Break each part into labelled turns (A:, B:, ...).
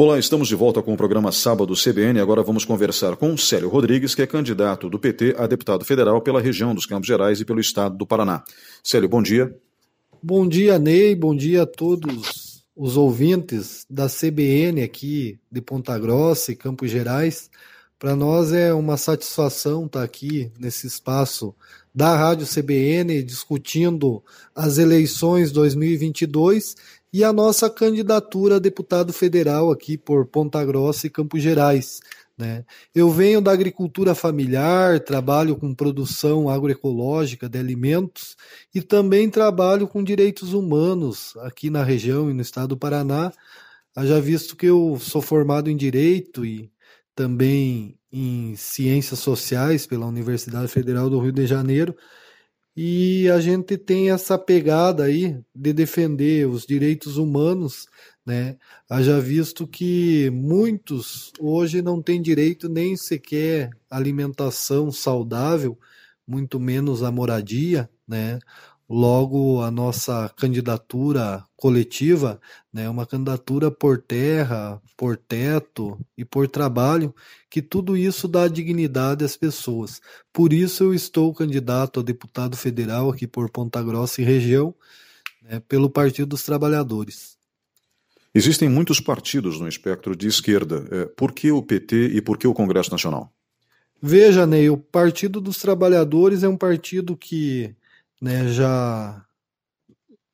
A: Olá, estamos de volta com o programa Sábado CBN. Agora vamos conversar com Célio Rodrigues, que é candidato do PT a deputado federal pela região dos Campos Gerais e pelo estado do Paraná. Célio, bom dia.
B: Bom dia, Ney. Bom dia a todos os ouvintes da CBN aqui de Ponta Grossa e Campos Gerais. Para nós é uma satisfação estar aqui nesse espaço da Rádio CBN discutindo as eleições 2022 e a nossa candidatura a deputado federal aqui por Ponta Grossa e Campos Gerais. Né? Eu venho da agricultura familiar, trabalho com produção agroecológica de alimentos e também trabalho com direitos humanos aqui na região e no estado do Paraná. Já visto que eu sou formado em Direito e também em Ciências Sociais pela Universidade Federal do Rio de Janeiro, e a gente tem essa pegada aí de defender os direitos humanos, né? Haja visto que muitos hoje não têm direito nem sequer alimentação saudável, muito menos a moradia, né? Logo, a nossa candidatura coletiva é né, uma candidatura por terra, por teto e por trabalho, que tudo isso dá dignidade às pessoas. Por isso, eu estou candidato a deputado federal aqui por Ponta Grossa e região, né, pelo Partido dos Trabalhadores.
A: Existem muitos partidos no espectro de esquerda. É, por que o PT e por que o Congresso Nacional?
B: Veja, Ney, o Partido dos Trabalhadores é um partido que né, já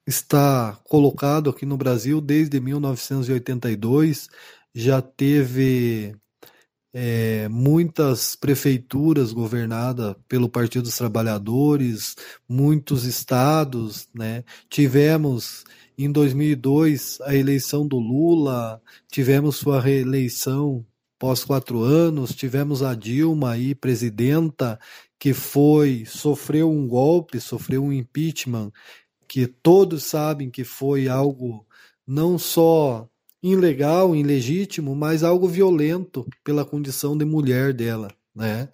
B: está colocado aqui no Brasil desde 1982, já teve é, muitas prefeituras governadas pelo Partido dos Trabalhadores, muitos estados, né? Tivemos em 2002 a eleição do Lula, tivemos sua reeleição pós quatro anos, tivemos a Dilma aí presidenta que foi sofreu um golpe, sofreu um impeachment, que todos sabem que foi algo não só ilegal, ilegítimo, mas algo violento pela condição de mulher dela, né?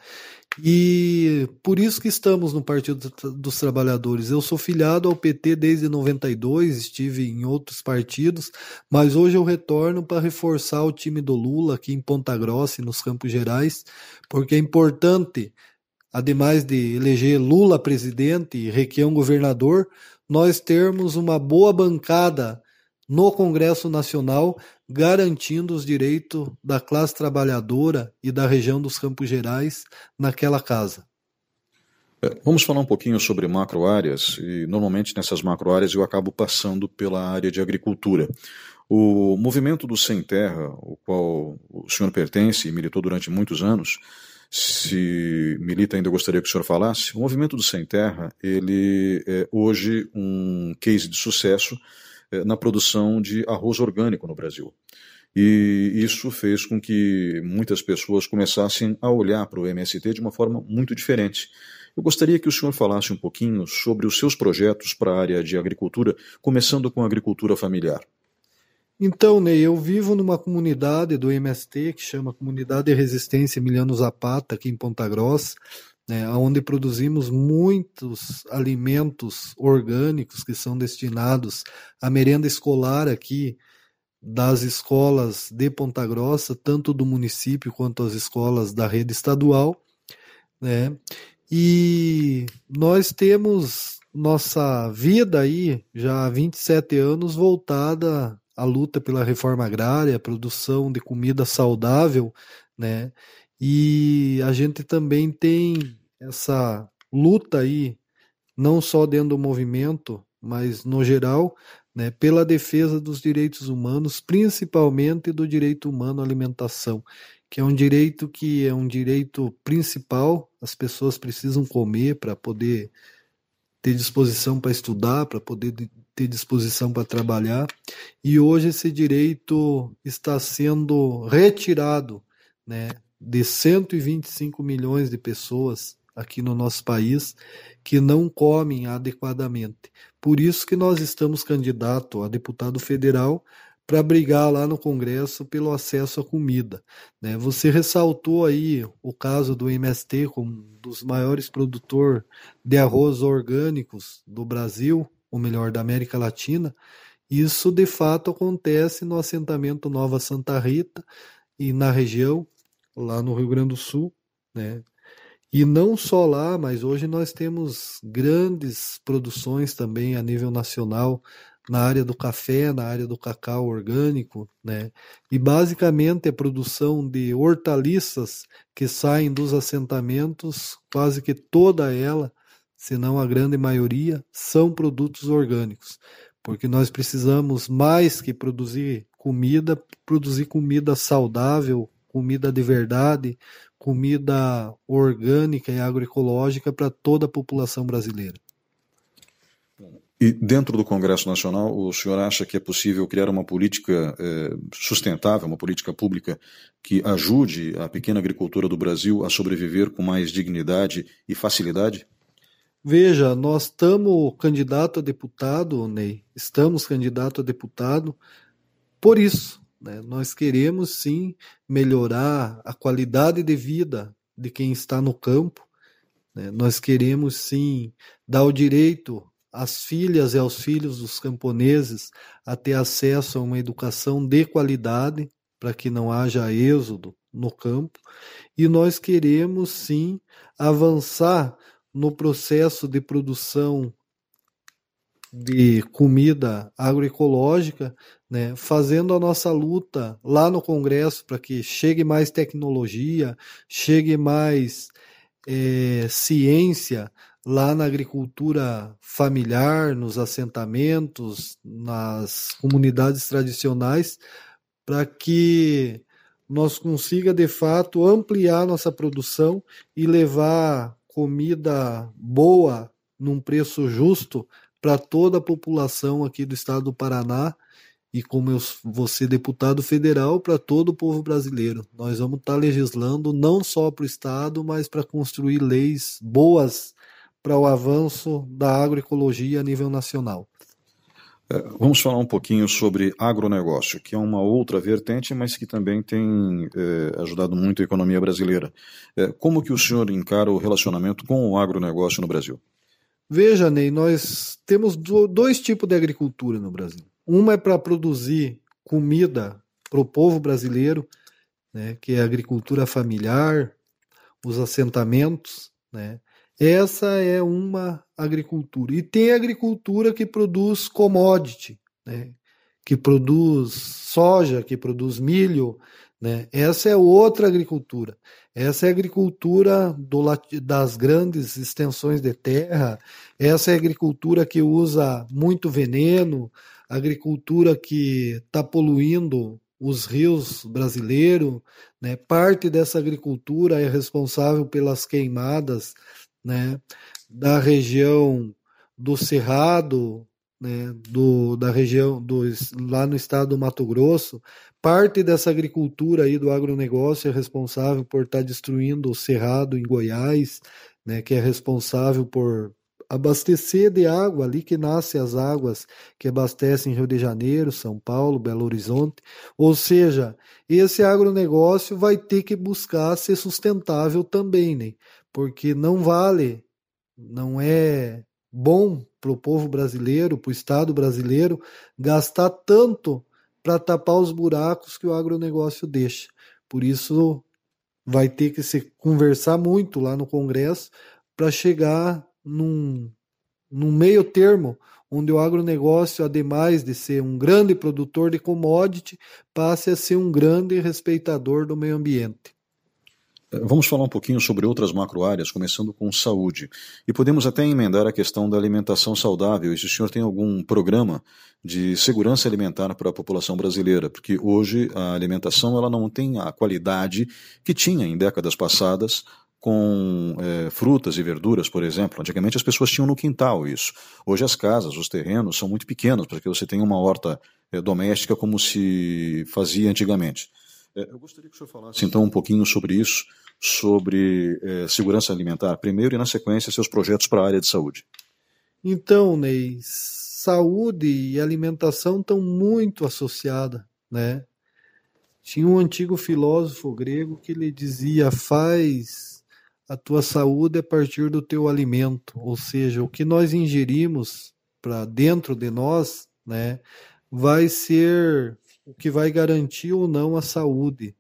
B: E por isso que estamos no Partido dos Trabalhadores. Eu sou filiado ao PT desde 92, estive em outros partidos, mas hoje eu retorno para reforçar o time do Lula aqui em Ponta Grossa e nos Campos Gerais, porque é importante ademais de eleger Lula presidente e Requião governador, nós termos uma boa bancada no Congresso Nacional garantindo os direitos da classe trabalhadora e da região dos Campos Gerais naquela casa.
A: É, vamos falar um pouquinho sobre macroáreas, e normalmente nessas macroáreas eu acabo passando pela área de agricultura. O movimento do Sem Terra, o qual o senhor pertence e militou durante muitos anos, se milita ainda gostaria que o senhor falasse. O movimento do Sem Terra, ele é hoje um case de sucesso é, na produção de arroz orgânico no Brasil. E isso fez com que muitas pessoas começassem a olhar para o MST de uma forma muito diferente. Eu gostaria que o senhor falasse um pouquinho sobre os seus projetos para a área de agricultura, começando com a agricultura familiar.
B: Então, Ney, eu vivo numa comunidade do MST que chama Comunidade de Resistência Emiliano Zapata, aqui em Ponta Grossa, né, onde produzimos muitos alimentos orgânicos que são destinados à merenda escolar aqui das escolas de Ponta Grossa, tanto do município quanto as escolas da rede estadual, né? E nós temos nossa vida aí já há 27 anos voltada a luta pela reforma agrária, a produção de comida saudável, né? E a gente também tem essa luta aí, não só dentro do movimento, mas no geral, né, pela defesa dos direitos humanos, principalmente do direito humano à alimentação, que é um direito que é um direito principal, as pessoas precisam comer para poder ter disposição para estudar, para poder ter disposição para trabalhar, e hoje esse direito está sendo retirado né, de 125 milhões de pessoas aqui no nosso país que não comem adequadamente. Por isso que nós estamos candidato a deputado federal para brigar lá no Congresso pelo acesso à comida. Né? Você ressaltou aí o caso do MST como um dos maiores produtores de arroz orgânicos do Brasil, ou melhor, da América Latina, Isso de fato acontece no assentamento Nova Santa Rita e na região, lá no Rio Grande do Sul, né? E não só lá, mas hoje nós temos grandes produções também a nível nacional na área do café, na área do cacau orgânico, né? E basicamente a produção de hortaliças que saem dos assentamentos, quase que toda ela, se não a grande maioria, são produtos orgânicos, porque nós precisamos mais que produzir comida, produzir comida saudável, comida de verdade, comida orgânica e agroecológica para toda a população brasileira.
A: E dentro do Congresso Nacional, o senhor acha que é possível criar uma política eh, sustentável, uma política pública que ajude a pequena agricultura do Brasil a sobreviver com mais dignidade e facilidade?
B: Veja, nós estamos candidato a deputado, Ney, estamos candidato a deputado por isso, né? Nós queremos sim melhorar a qualidade de vida de quem está no campo. Né? Nós queremos sim dar o direito às filhas e aos filhos dos camponeses a ter acesso a uma educação de qualidade para que não haja êxodo no campo. E nós queremos sim avançar no processo de produção de comida agroecológica, né, fazendo a nossa luta lá no Congresso para que chegue mais tecnologia, chegue mais é, ciência lá na agricultura familiar, nos assentamentos, nas comunidades tradicionais, para que nós consiga de fato ampliar nossa produção e levar comida boa num preço justo para toda a população aqui do estado do Paraná e como eu vou ser deputado federal para todo o povo brasileiro. Nós vamos estar tá legislando não só para o estado, mas para construir leis boas para o avanço da agroecologia a nível nacional.
A: É, vamos falar um pouquinho sobre agronegócio, que é uma outra vertente, mas que também tem é, ajudado muito a economia brasileira. É, como que o senhor encara o relacionamento com o agronegócio no Brasil?
B: Veja, Ney, nós temos dois tipos de agricultura no Brasil. Uma é para produzir comida para o povo brasileiro, né, que é a agricultura familiar, os assentamentos, né? Essa é uma agricultura. E tem agricultura que produz commodity, né? que produz soja, que produz milho, né? Essa é outra agricultura. Essa é a agricultura do, das grandes extensões de terra, essa é a agricultura que usa muito veneno, agricultura que está poluindo os rios brasileiros. Né? Parte dessa agricultura é responsável pelas queimadas né? da região do Cerrado, né, do, da região do, lá no estado do Mato Grosso, parte dessa agricultura aí do agronegócio é responsável por estar tá destruindo o cerrado em Goiás, né, que é responsável por abastecer de água ali que nascem as águas que abastecem Rio de Janeiro, São Paulo, Belo Horizonte. Ou seja, esse agronegócio vai ter que buscar ser sustentável também, né? Porque não vale, não é bom para o povo brasileiro, para o Estado brasileiro, gastar tanto para tapar os buracos que o agronegócio deixa. Por isso, vai ter que se conversar muito lá no Congresso para chegar num, num meio termo onde o agronegócio, ademais de ser um grande produtor de commodity, passe a ser um grande respeitador do meio ambiente.
A: Vamos falar um pouquinho sobre outras macroáreas, começando com saúde. E podemos até emendar a questão da alimentação saudável. E se o senhor tem algum programa de segurança alimentar para a população brasileira, porque hoje a alimentação ela não tem a qualidade que tinha em décadas passadas com é, frutas e verduras, por exemplo. Antigamente as pessoas tinham no quintal isso. Hoje as casas, os terrenos são muito pequenos, porque você tem uma horta é, doméstica como se fazia antigamente. É, eu gostaria que o senhor falasse então um pouquinho sobre isso, sobre é, segurança alimentar, primeiro e na sequência seus projetos para a área de saúde.
B: Então, Ney, saúde e alimentação estão muito associadas, né? Tinha um antigo filósofo grego que lhe dizia: faz a tua saúde a partir do teu alimento, ou seja, o que nós ingerimos para dentro de nós, né, vai ser o que vai garantir ou não a saúde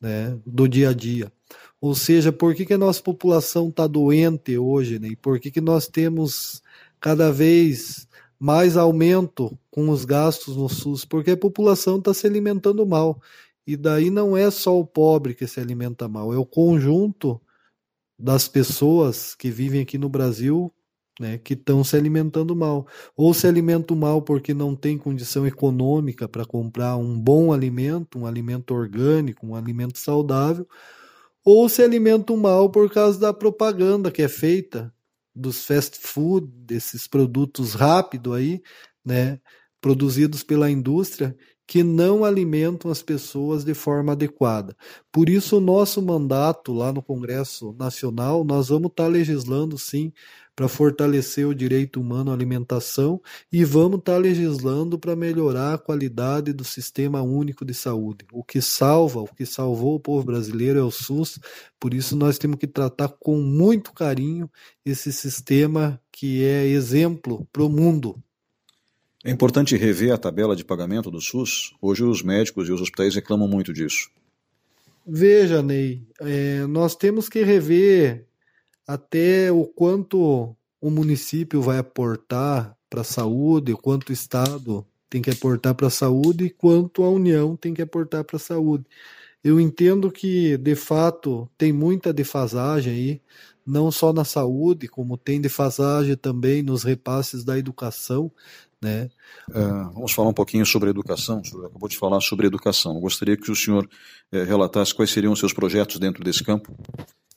B: né, do dia a dia. Ou seja, por que, que a nossa população está doente hoje, né? E por que, que nós temos cada vez mais aumento com os gastos no SUS? Porque a população está se alimentando mal. E daí não é só o pobre que se alimenta mal, é o conjunto das pessoas que vivem aqui no Brasil né, que estão se alimentando mal. Ou se alimentam mal porque não tem condição econômica para comprar um bom alimento, um alimento orgânico, um alimento saudável, ou se alimentam mal por causa da propaganda que é feita dos fast food, desses produtos rápidos aí, né, produzidos pela indústria, que não alimentam as pessoas de forma adequada. Por isso, o nosso mandato lá no Congresso Nacional, nós vamos estar tá legislando sim para fortalecer o direito humano à alimentação e vamos estar tá legislando para melhorar a qualidade do sistema único de saúde. O que salva, o que salvou o povo brasileiro é o SUS, por isso nós temos que tratar com muito carinho esse sistema que é exemplo para o mundo.
A: É importante rever a tabela de pagamento do SUS. Hoje os médicos e os hospitais reclamam muito disso.
B: Veja, Ney, é, nós temos que rever até o quanto o município vai aportar para a saúde, o quanto o Estado tem que aportar para a saúde e quanto a União tem que aportar para a saúde. Eu entendo que, de fato, tem muita defasagem aí, não só na saúde, como tem defasagem também nos repasses da educação. Né?
A: Uh, vamos falar um pouquinho sobre educação. O senhor acabou de falar sobre educação. Eu gostaria que o senhor eh, relatasse quais seriam os seus projetos dentro desse campo.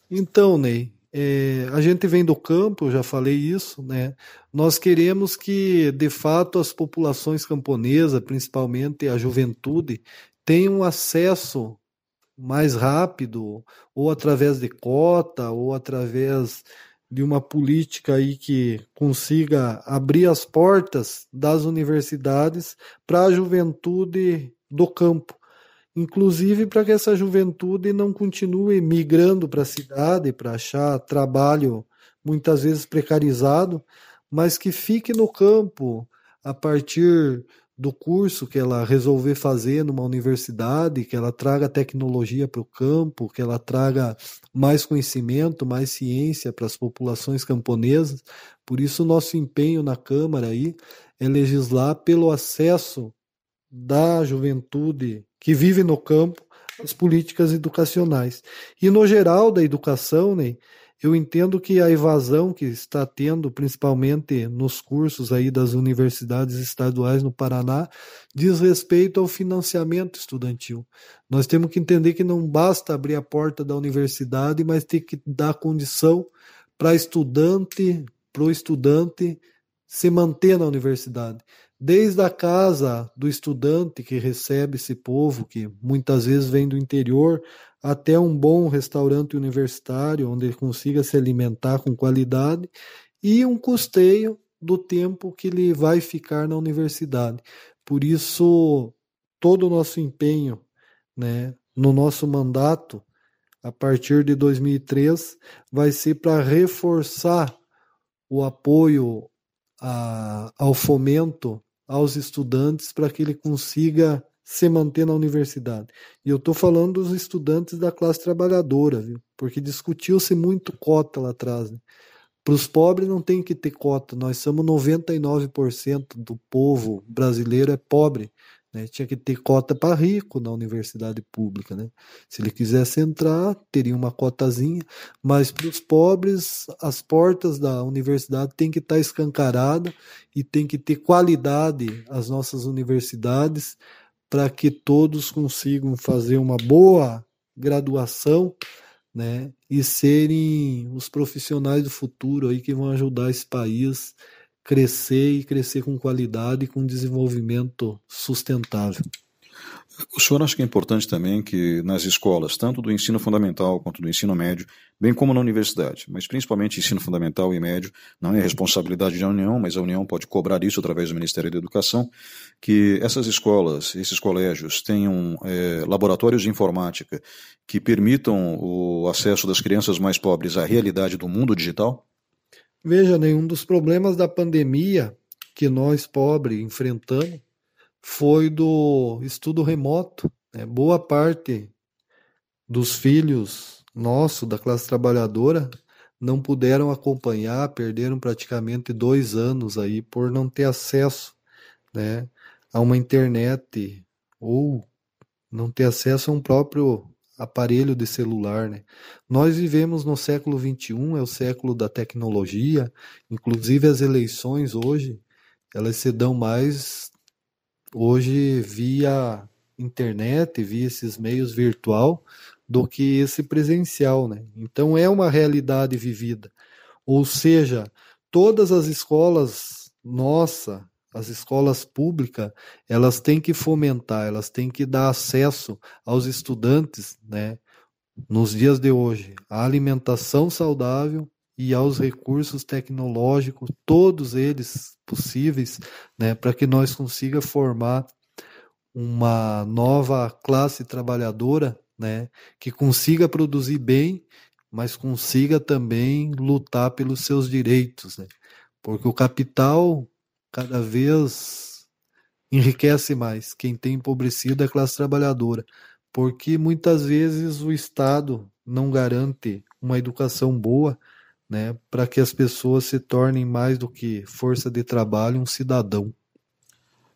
B: Então, Ney, é, a gente vem do campo, já falei isso, né? Nós queremos que, de fato, as populações camponesas, principalmente a juventude, tenham acesso mais rápido, ou através de cota, ou através de uma política aí que consiga abrir as portas das universidades para a juventude do campo inclusive para que essa juventude não continue migrando para a cidade para achar trabalho muitas vezes precarizado, mas que fique no campo a partir do curso que ela resolver fazer numa universidade, que ela traga tecnologia para o campo, que ela traga mais conhecimento, mais ciência para as populações camponesas. Por isso, nosso empenho na Câmara aí é legislar pelo acesso da juventude que vive no campo as políticas educacionais. E no geral da educação, né, eu entendo que a evasão que está tendo, principalmente nos cursos aí das universidades estaduais no Paraná, diz respeito ao financiamento estudantil. Nós temos que entender que não basta abrir a porta da universidade, mas tem que dar condição para estudante, para o estudante se manter na universidade desde a casa do estudante que recebe esse povo, que muitas vezes vem do interior, até um bom restaurante universitário, onde ele consiga se alimentar com qualidade, e um custeio do tempo que ele vai ficar na universidade. Por isso, todo o nosso empenho né, no nosso mandato, a partir de 2003, vai ser para reforçar o apoio a, ao fomento aos estudantes para que ele consiga se manter na universidade. E eu estou falando dos estudantes da classe trabalhadora, viu? porque discutiu-se muito cota lá atrás. Né? Para os pobres não tem que ter cota, nós somos 99% do povo brasileiro é pobre. Né? Tinha que ter cota para rico na universidade pública. Né? Se ele quisesse entrar, teria uma cotazinha, mas para os pobres, as portas da universidade têm que estar tá escancaradas e tem que ter qualidade as nossas universidades para que todos consigam fazer uma boa graduação né, e serem os profissionais do futuro aí que vão ajudar esse país crescer e crescer com qualidade e com desenvolvimento sustentável.
A: O senhor acha que é importante também que nas escolas, tanto do ensino fundamental quanto do ensino médio, bem como na universidade, mas principalmente ensino fundamental e médio, não é responsabilidade da União, mas a União pode cobrar isso através do Ministério da Educação, que essas escolas, esses colégios tenham é, laboratórios de informática que permitam o acesso das crianças mais pobres à realidade do mundo digital?
B: Veja, nenhum dos problemas da pandemia que nós, pobres, enfrentamos foi do estudo remoto. Né? Boa parte dos filhos nossos, da classe trabalhadora, não puderam acompanhar, perderam praticamente dois anos aí por não ter acesso né, a uma internet ou não ter acesso a um próprio aparelho de celular. Né? Nós vivemos no século XXI, é o século da tecnologia, inclusive as eleições hoje, elas se dão mais hoje via internet, via esses meios virtual, do que esse presencial, né? Então é uma realidade vivida. Ou seja, todas as escolas nossa, as escolas públicas, elas têm que fomentar, elas têm que dar acesso aos estudantes, né, nos dias de hoje, à alimentação saudável e aos recursos tecnológicos, todos eles possíveis, né, para que nós consiga formar uma nova classe trabalhadora né, que consiga produzir bem, mas consiga também lutar pelos seus direitos, né? Porque o capital cada vez enriquece mais quem tem empobrecido é a classe trabalhadora, porque muitas vezes o Estado não garante uma educação boa, né, para que as pessoas se tornem mais do que força de trabalho, um cidadão.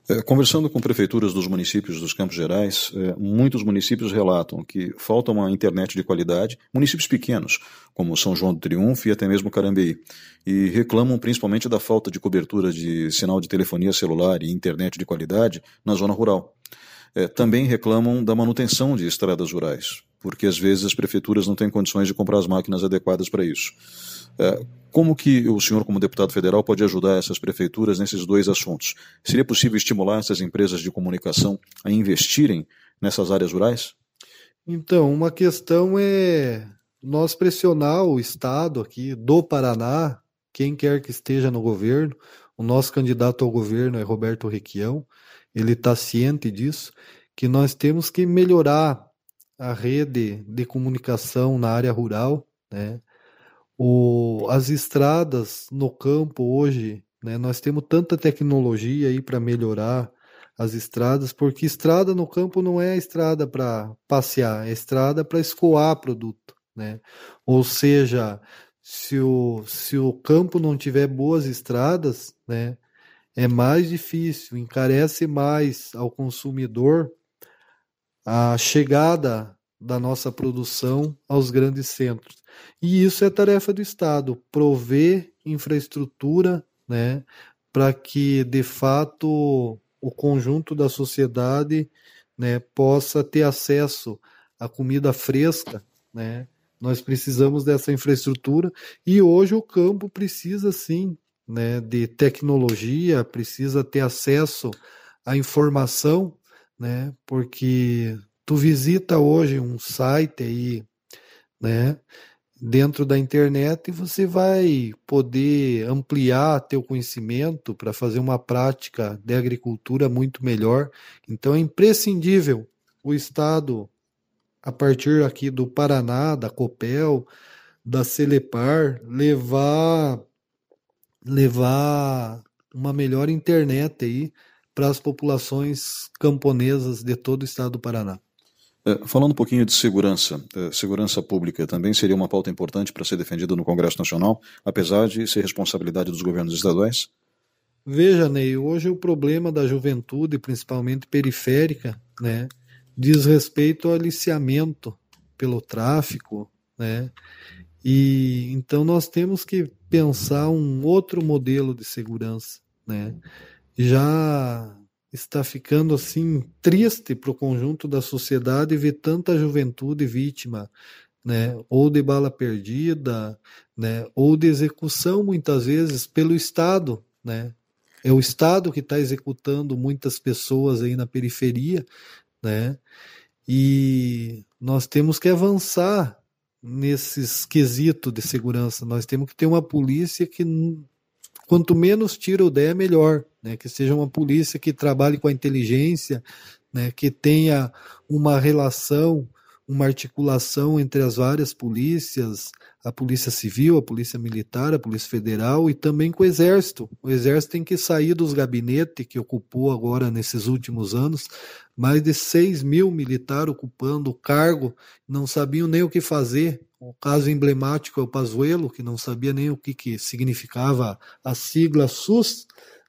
A: É, conversando com prefeituras dos municípios dos Campos Gerais, é, muitos municípios relatam que falta uma internet de qualidade, municípios pequenos, como São João do Triunfo e até mesmo Carambeí, e reclamam principalmente da falta de cobertura de sinal de telefonia celular e internet de qualidade na zona rural. É, também reclamam da manutenção de estradas rurais, porque às vezes as prefeituras não têm condições de comprar as máquinas adequadas para isso. É, como que o senhor, como deputado federal, pode ajudar essas prefeituras nesses dois assuntos? Seria possível estimular essas empresas de comunicação a investirem nessas áreas rurais?
B: Então, uma questão é nós pressionar o Estado aqui do Paraná, quem quer que esteja no governo, o nosso candidato ao governo é Roberto Requião, ele está ciente disso, que nós temos que melhorar a rede de comunicação na área rural, né? O, as estradas no campo hoje, né, nós temos tanta tecnologia aí para melhorar as estradas, porque estrada no campo não é estrada para passear, é estrada para escoar produto, né? Ou seja, se o, se o campo não tiver boas estradas, né, é mais difícil, encarece mais ao consumidor a chegada da nossa produção aos grandes centros. E isso é tarefa do Estado, prover infraestrutura né, para que, de fato, o conjunto da sociedade né, possa ter acesso à comida fresca. Né? Nós precisamos dessa infraestrutura e hoje o campo precisa sim né, de tecnologia, precisa ter acesso à informação, né, porque tu visita hoje um site aí, né, dentro da internet e você vai poder ampliar teu conhecimento para fazer uma prática de agricultura muito melhor. Então é imprescindível o Estado, a partir aqui do Paraná, da Copel, da Celepar, levar levar uma melhor internet aí para as populações camponesas de todo o estado do Paraná.
A: É, falando um pouquinho de segurança, é, segurança pública também seria uma pauta importante para ser defendida no Congresso Nacional, apesar de ser responsabilidade dos governos estaduais?
B: Veja, Ney, hoje o problema da juventude, principalmente periférica, né, diz respeito ao aliciamento pelo tráfico, né, e então nós temos que pensar um outro modelo de segurança, né, já está ficando assim triste para o conjunto da sociedade ver tanta juventude vítima, né, ou de bala perdida, né, ou de execução muitas vezes pelo Estado, né. É o Estado que está executando muitas pessoas aí na periferia, né, e nós temos que avançar nesses quesitos de segurança. Nós temos que ter uma polícia que quanto menos tiro der, melhor. Né? Que seja uma polícia que trabalhe com a inteligência, né? que tenha uma relação uma articulação entre as várias polícias, a Polícia Civil, a Polícia Militar, a Polícia Federal e também com o Exército. O Exército tem que sair dos gabinetes que ocupou agora nesses últimos anos, mais de 6 mil militares ocupando o cargo, não sabiam nem o que fazer. O caso emblemático é o Pazuello, que não sabia nem o que, que significava a sigla SUS.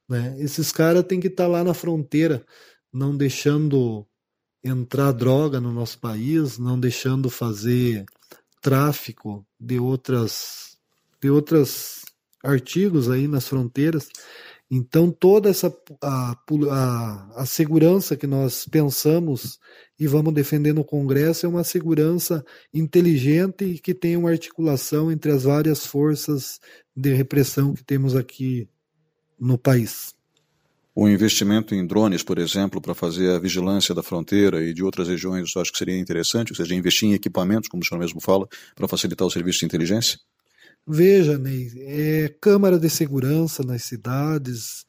B: Né? Esses caras têm que estar tá lá na fronteira, não deixando entrar droga no nosso país, não deixando fazer tráfico de outras de outros artigos aí nas fronteiras. Então toda essa a, a, a segurança que nós pensamos e vamos defender no Congresso é uma segurança inteligente e que tem uma articulação entre as várias forças de repressão que temos aqui no país.
A: O investimento em drones, por exemplo, para fazer a vigilância da fronteira e de outras regiões, eu acho que seria interessante, ou seja, investir em equipamentos, como o senhor mesmo fala, para facilitar o serviço de inteligência?
B: Veja, Ney, é, câmara de segurança nas cidades,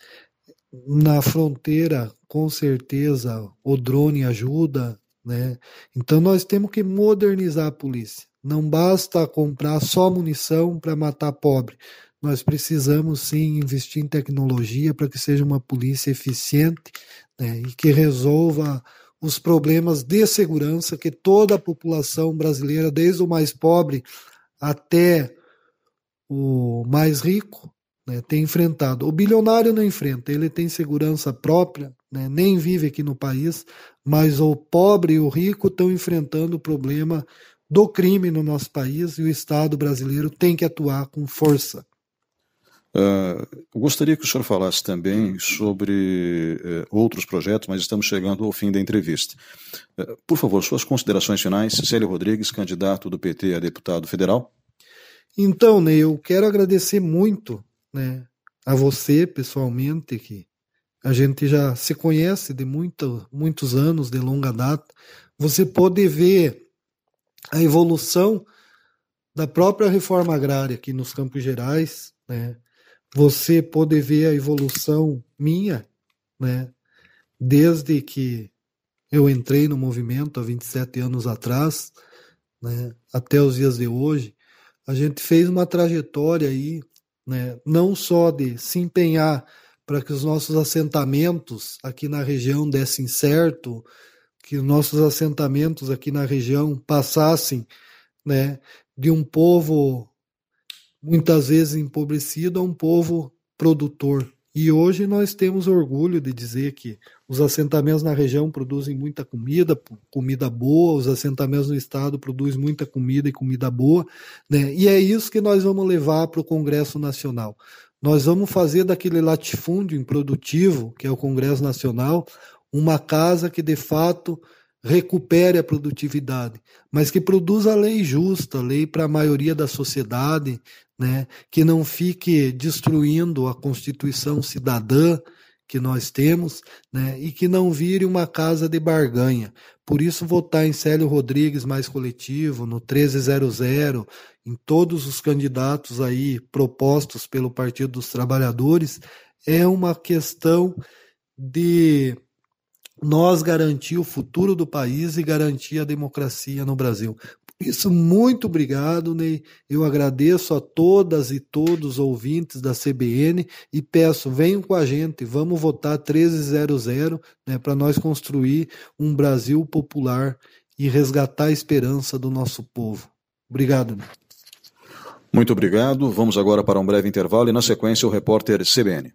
B: na fronteira, com certeza, o drone ajuda, né? Então nós temos que modernizar a polícia. Não basta comprar só munição para matar pobre. Nós precisamos sim investir em tecnologia para que seja uma polícia eficiente né, e que resolva os problemas de segurança que toda a população brasileira, desde o mais pobre até o mais rico, né, tem enfrentado. O bilionário não enfrenta, ele tem segurança própria, né, nem vive aqui no país, mas o pobre e o rico estão enfrentando o problema do crime no nosso país e o Estado brasileiro tem que atuar com força.
A: Uh, gostaria que o senhor falasse também sobre uh, outros projetos, mas estamos chegando ao fim da entrevista. Uh, por favor, suas considerações finais. Célio Rodrigues, candidato do PT a deputado federal.
B: Então, Ney, eu quero agradecer muito né, a você pessoalmente, que a gente já se conhece de muito, muitos anos, de longa data. Você pode ver a evolução da própria reforma agrária aqui nos Campos Gerais, né? Você poder ver a evolução minha, né? Desde que eu entrei no movimento há 27 anos atrás, né? Até os dias de hoje, a gente fez uma trajetória aí, né? Não só de se empenhar para que os nossos assentamentos aqui na região dessem certo, que os nossos assentamentos aqui na região passassem, né? De um povo muitas vezes empobrecido a um povo produtor. E hoje nós temos orgulho de dizer que os assentamentos na região produzem muita comida, comida boa, os assentamentos no estado produzem muita comida e comida boa, né? E é isso que nós vamos levar para o Congresso Nacional. Nós vamos fazer daquele latifúndio improdutivo, que é o Congresso Nacional, uma casa que de fato recupere a produtividade, mas que produza lei justa, lei para a maioria da sociedade, né, que não fique destruindo a Constituição cidadã que nós temos, né, e que não vire uma casa de barganha. Por isso, votar em Célio Rodrigues mais coletivo, no 1300, em todos os candidatos aí propostos pelo Partido dos Trabalhadores, é uma questão de nós garantir o futuro do país e garantir a democracia no Brasil isso, muito obrigado, Ney. Eu agradeço a todas e todos os ouvintes da CBN e peço, venham com a gente, vamos votar 1300 né, para nós construir um Brasil popular e resgatar a esperança do nosso povo. Obrigado. Ney.
A: Muito obrigado. Vamos agora para um breve intervalo e, na sequência, o repórter CBN.